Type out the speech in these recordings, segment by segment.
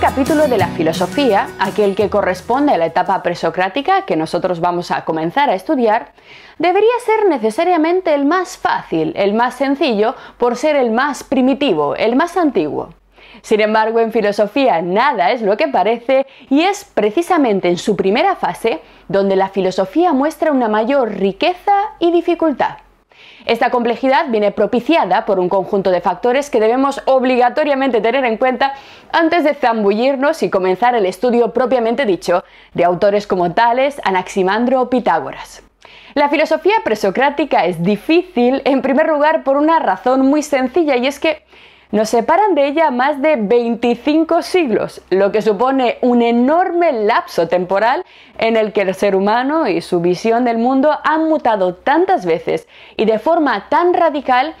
capítulo de la filosofía, aquel que corresponde a la etapa presocrática que nosotros vamos a comenzar a estudiar, debería ser necesariamente el más fácil, el más sencillo, por ser el más primitivo, el más antiguo. Sin embargo, en filosofía nada es lo que parece y es precisamente en su primera fase donde la filosofía muestra una mayor riqueza y dificultad. Esta complejidad viene propiciada por un conjunto de factores que debemos obligatoriamente tener en cuenta antes de zambullirnos y comenzar el estudio propiamente dicho de autores como Tales, Anaximandro o Pitágoras. La filosofía presocrática es difícil en primer lugar por una razón muy sencilla y es que nos separan de ella más de 25 siglos, lo que supone un enorme lapso temporal en el que el ser humano y su visión del mundo han mutado tantas veces y de forma tan radical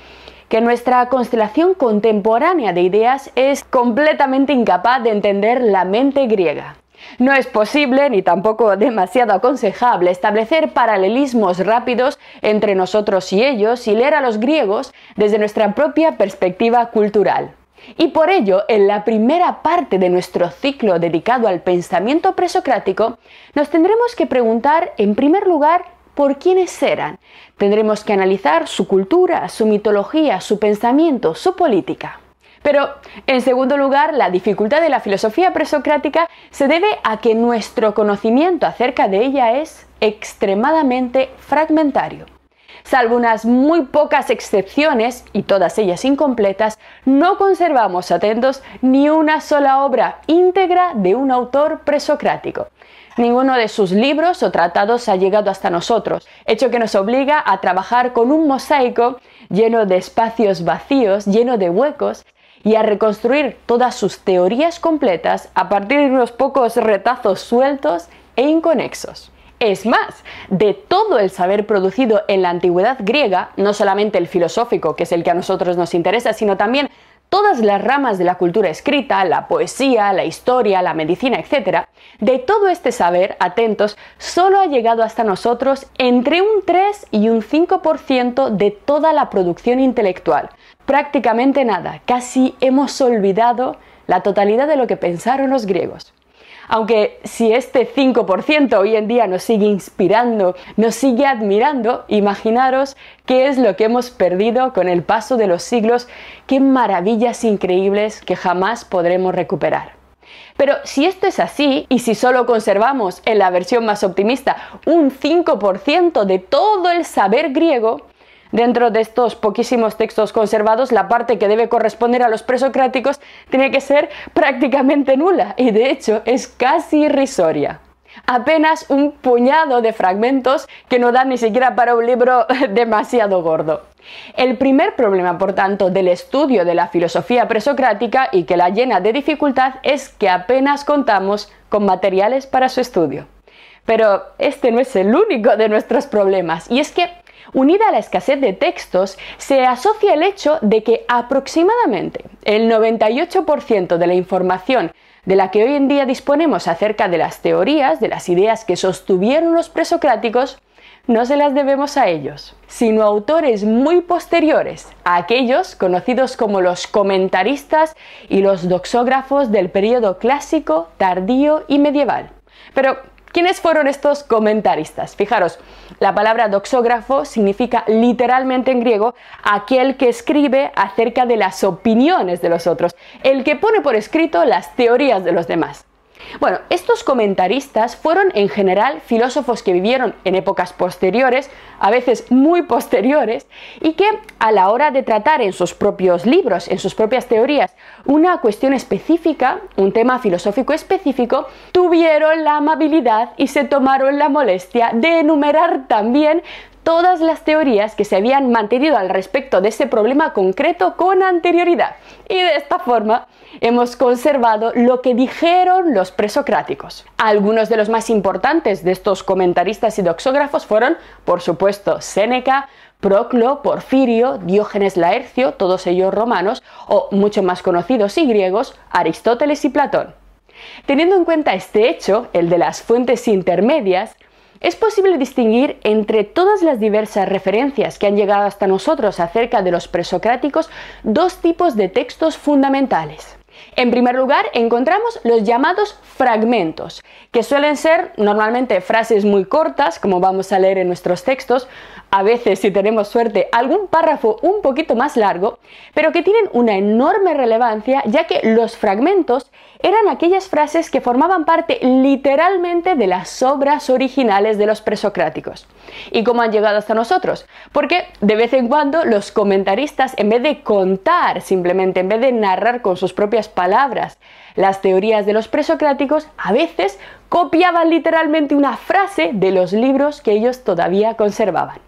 que nuestra constelación contemporánea de ideas es completamente incapaz de entender la mente griega. No es posible, ni tampoco demasiado aconsejable, establecer paralelismos rápidos entre nosotros y ellos y leer a los griegos desde nuestra propia perspectiva cultural. Y por ello, en la primera parte de nuestro ciclo dedicado al pensamiento presocrático, nos tendremos que preguntar, en primer lugar, por quiénes eran. Tendremos que analizar su cultura, su mitología, su pensamiento, su política. Pero, en segundo lugar, la dificultad de la filosofía presocrática se debe a que nuestro conocimiento acerca de ella es extremadamente fragmentario. Salvo unas muy pocas excepciones, y todas ellas incompletas, no conservamos atentos ni una sola obra íntegra de un autor presocrático. Ninguno de sus libros o tratados ha llegado hasta nosotros, hecho que nos obliga a trabajar con un mosaico lleno de espacios vacíos, lleno de huecos, y a reconstruir todas sus teorías completas a partir de unos pocos retazos sueltos e inconexos. Es más, de todo el saber producido en la antigüedad griega, no solamente el filosófico, que es el que a nosotros nos interesa, sino también todas las ramas de la cultura escrita, la poesía, la historia, la medicina, etc., de todo este saber, atentos, solo ha llegado hasta nosotros entre un 3 y un 5% de toda la producción intelectual, prácticamente nada, casi hemos olvidado la totalidad de lo que pensaron los griegos. Aunque si este 5% hoy en día nos sigue inspirando, nos sigue admirando, imaginaros qué es lo que hemos perdido con el paso de los siglos, qué maravillas increíbles que jamás podremos recuperar. Pero si esto es así, y si solo conservamos en la versión más optimista un 5% de todo el saber griego, Dentro de estos poquísimos textos conservados, la parte que debe corresponder a los presocráticos tiene que ser prácticamente nula y de hecho es casi irrisoria. Apenas un puñado de fragmentos que no dan ni siquiera para un libro demasiado gordo. El primer problema, por tanto, del estudio de la filosofía presocrática y que la llena de dificultad es que apenas contamos con materiales para su estudio. Pero este no es el único de nuestros problemas, y es que unida a la escasez de textos, se asocia el hecho de que aproximadamente el 98% de la información de la que hoy en día disponemos acerca de las teorías, de las ideas que sostuvieron los presocráticos, no se las debemos a ellos, sino a autores muy posteriores, a aquellos conocidos como los comentaristas y los doxógrafos del periodo clásico, tardío y medieval. Pero, ¿Quiénes fueron estos comentaristas? Fijaros, la palabra doxógrafo significa literalmente en griego aquel que escribe acerca de las opiniones de los otros, el que pone por escrito las teorías de los demás. Bueno, estos comentaristas fueron en general filósofos que vivieron en épocas posteriores, a veces muy posteriores, y que a la hora de tratar en sus propios libros, en sus propias teorías, una cuestión específica, un tema filosófico específico, tuvieron la amabilidad y se tomaron la molestia de enumerar también todas las teorías que se habían mantenido al respecto de ese problema concreto con anterioridad. Y de esta forma hemos conservado lo que dijeron los presocráticos. Algunos de los más importantes de estos comentaristas y doxógrafos fueron, por supuesto, Séneca, Proclo, Porfirio, Diógenes Laercio, todos ellos romanos, o mucho más conocidos y griegos, Aristóteles y Platón. Teniendo en cuenta este hecho, el de las fuentes intermedias, es posible distinguir entre todas las diversas referencias que han llegado hasta nosotros acerca de los presocráticos dos tipos de textos fundamentales. En primer lugar, encontramos los llamados fragmentos, que suelen ser normalmente frases muy cortas, como vamos a leer en nuestros textos, a veces, si tenemos suerte, algún párrafo un poquito más largo, pero que tienen una enorme relevancia, ya que los fragmentos eran aquellas frases que formaban parte literalmente de las obras originales de los presocráticos. ¿Y cómo han llegado hasta nosotros? Porque de vez en cuando los comentaristas, en vez de contar simplemente, en vez de narrar con sus propias palabras las teorías de los presocráticos, a veces copiaban literalmente una frase de los libros que ellos todavía conservaban.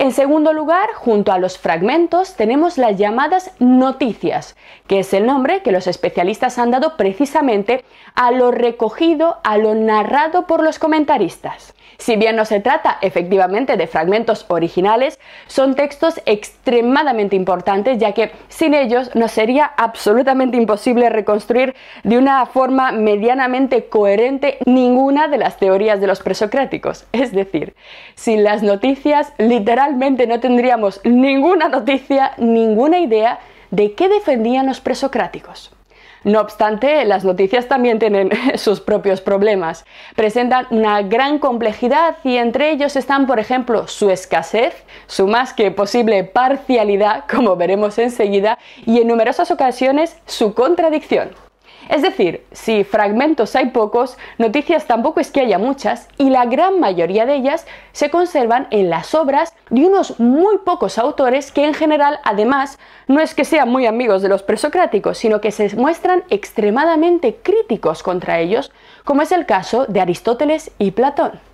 En segundo lugar, junto a los fragmentos tenemos las llamadas noticias, que es el nombre que los especialistas han dado precisamente a lo recogido, a lo narrado por los comentaristas. Si bien no se trata efectivamente de fragmentos originales, son textos extremadamente importantes ya que sin ellos nos sería absolutamente imposible reconstruir de una forma medianamente coherente ninguna de las teorías de los presocráticos. Es decir, sin las noticias literalmente no tendríamos ninguna noticia, ninguna idea de qué defendían los presocráticos. No obstante, las noticias también tienen sus propios problemas. Presentan una gran complejidad y entre ellos están, por ejemplo, su escasez, su más que posible parcialidad, como veremos enseguida, y en numerosas ocasiones su contradicción. Es decir, si fragmentos hay pocos, noticias tampoco es que haya muchas y la gran mayoría de ellas se conservan en las obras de unos muy pocos autores que en general además no es que sean muy amigos de los presocráticos, sino que se muestran extremadamente críticos contra ellos, como es el caso de Aristóteles y Platón.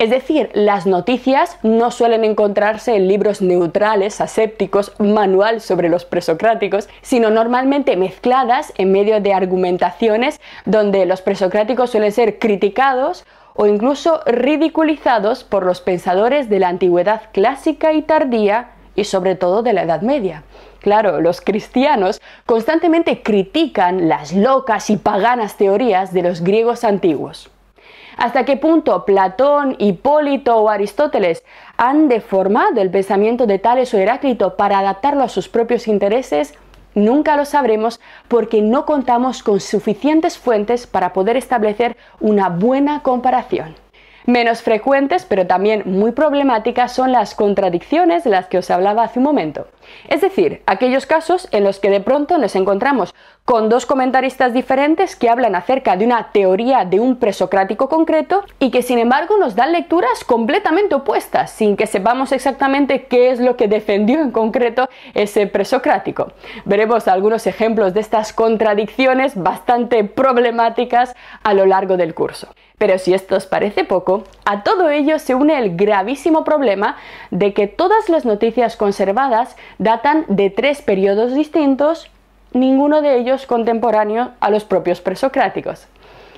Es decir, las noticias no suelen encontrarse en libros neutrales, asépticos, manual sobre los presocráticos, sino normalmente mezcladas en medio de argumentaciones donde los presocráticos suelen ser criticados o incluso ridiculizados por los pensadores de la antigüedad clásica y tardía y sobre todo de la Edad Media. Claro, los cristianos constantemente critican las locas y paganas teorías de los griegos antiguos hasta qué punto Platón, Hipólito o Aristóteles han deformado el pensamiento de Tales o Heráclito para adaptarlo a sus propios intereses, nunca lo sabremos porque no contamos con suficientes fuentes para poder establecer una buena comparación. Menos frecuentes, pero también muy problemáticas, son las contradicciones de las que os hablaba hace un momento. Es decir, aquellos casos en los que de pronto nos encontramos con dos comentaristas diferentes que hablan acerca de una teoría de un presocrático concreto y que sin embargo nos dan lecturas completamente opuestas, sin que sepamos exactamente qué es lo que defendió en concreto ese presocrático. Veremos algunos ejemplos de estas contradicciones bastante problemáticas a lo largo del curso. Pero si esto os parece poco, a todo ello se une el gravísimo problema de que todas las noticias conservadas datan de tres periodos distintos, ninguno de ellos contemporáneo a los propios presocráticos.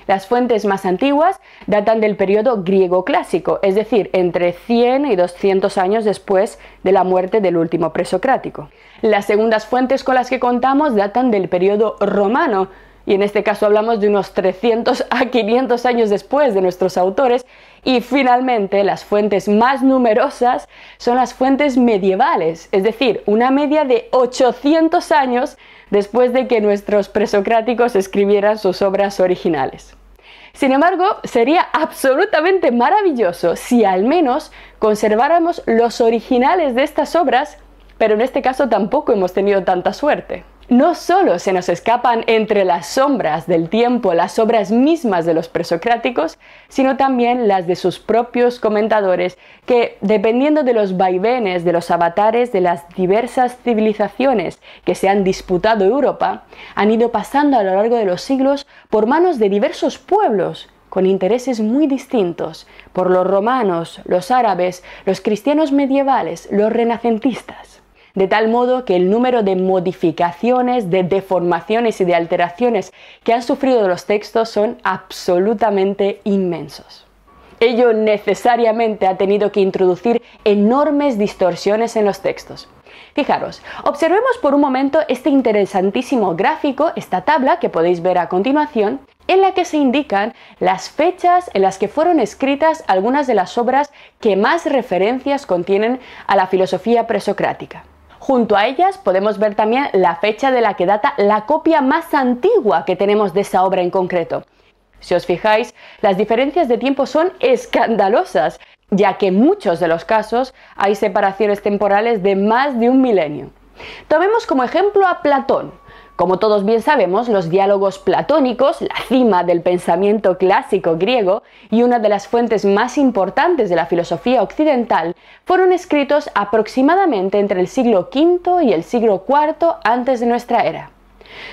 Las fuentes más antiguas datan del periodo griego clásico, es decir, entre 100 y 200 años después de la muerte del último presocrático. Las segundas fuentes con las que contamos datan del periodo romano, y en este caso hablamos de unos 300 a 500 años después de nuestros autores, y finalmente las fuentes más numerosas son las fuentes medievales, es decir, una media de 800 años después de que nuestros presocráticos escribieran sus obras originales. Sin embargo, sería absolutamente maravilloso si al menos conserváramos los originales de estas obras, pero en este caso tampoco hemos tenido tanta suerte no solo se nos escapan entre las sombras del tiempo las obras mismas de los presocráticos, sino también las de sus propios comentadores, que, dependiendo de los vaivenes de los avatares de las diversas civilizaciones que se han disputado Europa, han ido pasando a lo largo de los siglos por manos de diversos pueblos con intereses muy distintos, por los romanos, los árabes, los cristianos medievales, los renacentistas de tal modo que el número de modificaciones, de deformaciones y de alteraciones que han sufrido los textos son absolutamente inmensos. Ello necesariamente ha tenido que introducir enormes distorsiones en los textos. Fijaros, observemos por un momento este interesantísimo gráfico, esta tabla que podéis ver a continuación, en la que se indican las fechas en las que fueron escritas algunas de las obras que más referencias contienen a la filosofía presocrática. Junto a ellas podemos ver también la fecha de la que data la copia más antigua que tenemos de esa obra en concreto. Si os fijáis, las diferencias de tiempo son escandalosas, ya que en muchos de los casos hay separaciones temporales de más de un milenio. Tomemos como ejemplo a Platón, como todos bien sabemos, los diálogos platónicos, la cima del pensamiento clásico griego y una de las fuentes más importantes de la filosofía occidental, fueron escritos aproximadamente entre el siglo V y el siglo IV antes de nuestra era.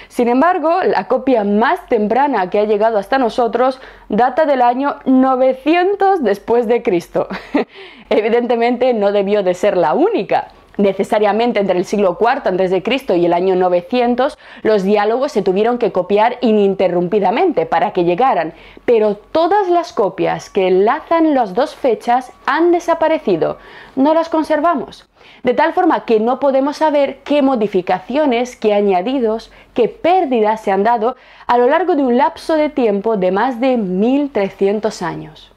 Sin embargo, la copia más temprana que ha llegado hasta nosotros data del año 900 después de Cristo. Evidentemente no debió de ser la única, necesariamente entre el siglo IV a.C. y el año 900, los diálogos se tuvieron que copiar ininterrumpidamente para que llegaran, pero todas las copias que enlazan las dos fechas han desaparecido, no las conservamos. De tal forma que no podemos saber qué modificaciones, qué añadidos, qué pérdidas se han dado a lo largo de un lapso de tiempo de más de 1300 años.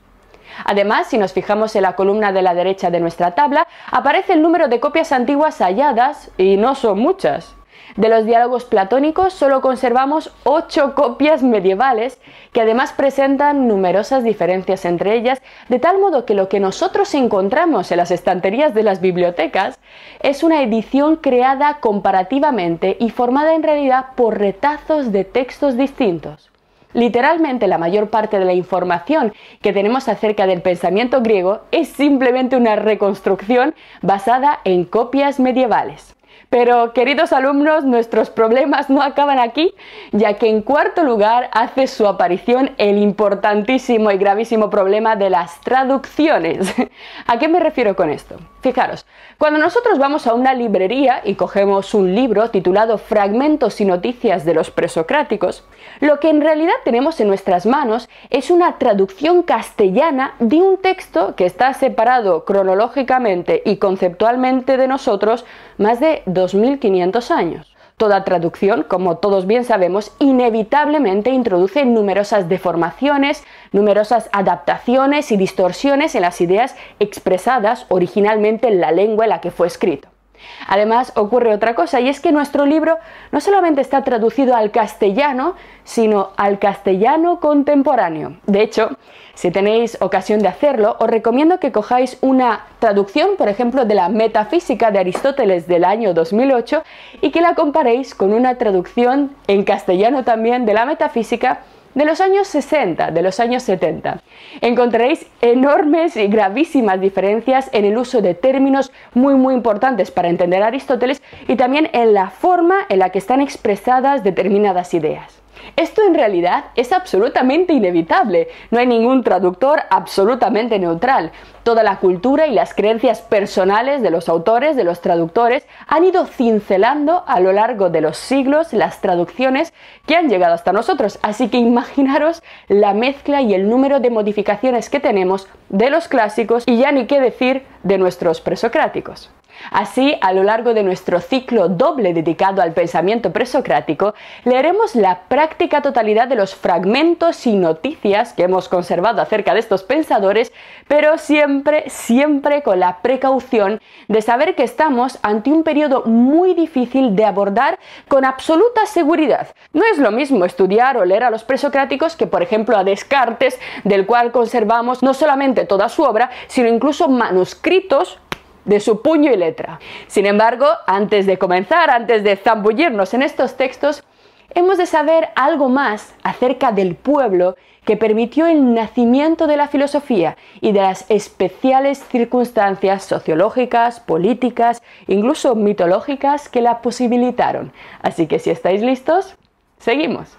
Además, si nos fijamos en la columna de la derecha de nuestra tabla, aparece el número de copias antiguas halladas y no son muchas. De los diálogos platónicos solo conservamos ocho copias medievales que además presentan numerosas diferencias entre ellas, de tal modo que lo que nosotros encontramos en las estanterías de las bibliotecas es una edición creada comparativamente y formada en realidad por retazos de textos distintos. Literalmente la mayor parte de la información que tenemos acerca del pensamiento griego es simplemente una reconstrucción basada en copias medievales. Pero, queridos alumnos, nuestros problemas no acaban aquí, ya que en cuarto lugar hace su aparición el importantísimo y gravísimo problema de las traducciones. ¿A qué me refiero con esto? Fijaros, cuando nosotros vamos a una librería y cogemos un libro titulado Fragmentos y Noticias de los Presocráticos, lo que en realidad tenemos en nuestras manos es una traducción castellana de un texto que está separado cronológicamente y conceptualmente de nosotros más de 2.500 años. Toda traducción, como todos bien sabemos, inevitablemente introduce numerosas deformaciones, numerosas adaptaciones y distorsiones en las ideas expresadas originalmente en la lengua en la que fue escrito. Además, ocurre otra cosa, y es que nuestro libro no solamente está traducido al castellano, sino al castellano contemporáneo. De hecho, si tenéis ocasión de hacerlo, os recomiendo que cojáis una traducción, por ejemplo, de la Metafísica de Aristóteles del año 2008 y que la comparéis con una traducción en castellano también de la Metafísica de los años 60, de los años 70. Encontraréis enormes y gravísimas diferencias en el uso de términos muy muy importantes para entender a Aristóteles y también en la forma en la que están expresadas determinadas ideas. Esto en realidad es absolutamente inevitable. No hay ningún traductor absolutamente neutral. Toda la cultura y las creencias personales de los autores, de los traductores, han ido cincelando a lo largo de los siglos las traducciones que han llegado hasta nosotros. Así que imaginaros la mezcla y el número de modificaciones que tenemos de los clásicos y ya ni qué decir de nuestros presocráticos. Así, a lo largo de nuestro ciclo doble dedicado al pensamiento presocrático, leeremos la práctica totalidad de los fragmentos y noticias que hemos conservado acerca de estos pensadores, pero siempre, siempre con la precaución de saber que estamos ante un periodo muy difícil de abordar con absoluta seguridad. No es lo mismo estudiar o leer a los presocráticos que, por ejemplo, a Descartes, del cual conservamos no solamente toda su obra, sino incluso manuscritos de su puño y letra. Sin embargo, antes de comenzar, antes de zambullirnos en estos textos, hemos de saber algo más acerca del pueblo que permitió el nacimiento de la filosofía y de las especiales circunstancias sociológicas, políticas, incluso mitológicas que la posibilitaron. Así que si estáis listos, seguimos.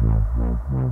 うん。